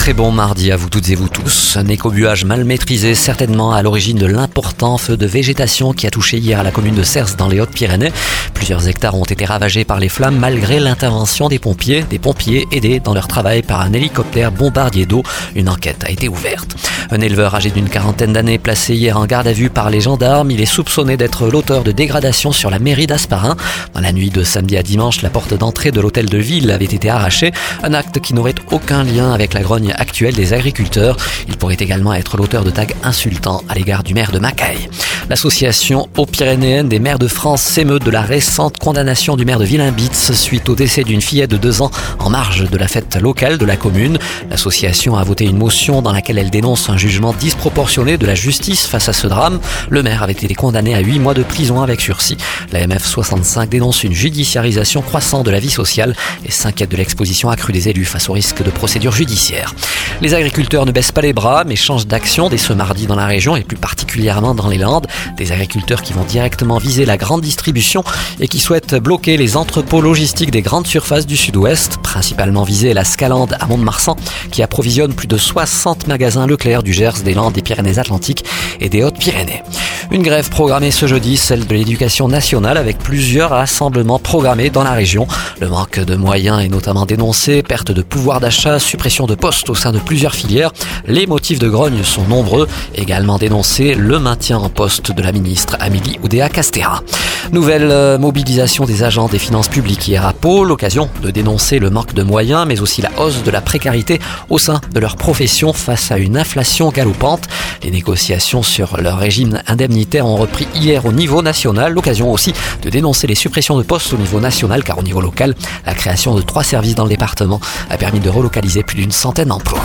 Très bon mardi à vous toutes et vous tous. Un écobuage mal maîtrisé, certainement à l'origine de l'important feu de végétation qui a touché hier la commune de Cers dans les Hautes-Pyrénées. Plusieurs hectares ont été ravagés par les flammes malgré l'intervention des pompiers. Des pompiers aidés dans leur travail par un hélicoptère bombardier d'eau. Une enquête a été ouverte. Un éleveur âgé d'une quarantaine d'années placé hier en garde à vue par les gendarmes. Il est soupçonné d'être l'auteur de dégradations sur la mairie d'Asparin. Dans la nuit de samedi à dimanche, la porte d'entrée de l'hôtel de ville avait été arrachée. Un acte qui n'aurait aucun lien avec la grogne actuelle des agriculteurs. Il pourrait également être l'auteur de tags insultants à l'égard du maire de Macaille. L'association aux Pyrénéennes des maires de France s'émeut de la récente condamnation du maire de Villain-Bitz suite au décès d'une fillette de deux ans en marge de la fête locale de la commune. L'association a voté une motion dans laquelle elle dénonce un jugement disproportionné de la justice face à ce drame. Le maire avait été condamné à huit mois de prison avec sursis. La MF 65 dénonce une judiciarisation croissante de la vie sociale et s'inquiète de l'exposition accrue des élus face au risque de procédures judiciaires. Les agriculteurs ne baissent pas les bras mais changent d'action dès ce mardi dans la région et plus particulièrement dans les Landes. Des agriculteurs qui vont directement viser la grande distribution et qui souhaitent bloquer les entrepôts logistiques des grandes surfaces du sud-ouest, principalement visée la Scalande à Mont-de-Marsan, qui approvisionne plus de 60 magasins Leclerc du Gers, des Landes, des Pyrénées-Atlantiques et des Hautes-Pyrénées. Une grève programmée ce jeudi, celle de l'éducation nationale, avec plusieurs rassemblements programmés dans la région. Le manque de moyens est notamment dénoncé, perte de pouvoir d'achat, suppression de postes au sein de plusieurs filières. Les motifs de grogne sont nombreux. Également dénoncé le maintien en poste de la ministre Amélie Oudéa-Castera. Nouvelle euh, mobilisation des agents des finances publiques hier à Pau, l'occasion de dénoncer le manque de moyens, mais aussi la hausse de la précarité au sein de leur profession face à une inflation galopante. Les négociations sur leur régime indemnitaire ont repris hier au niveau national, l'occasion aussi de dénoncer les suppressions de postes au niveau national, car au niveau local, la création de trois services dans le département a permis de relocaliser plus d'une centaine d'emplois.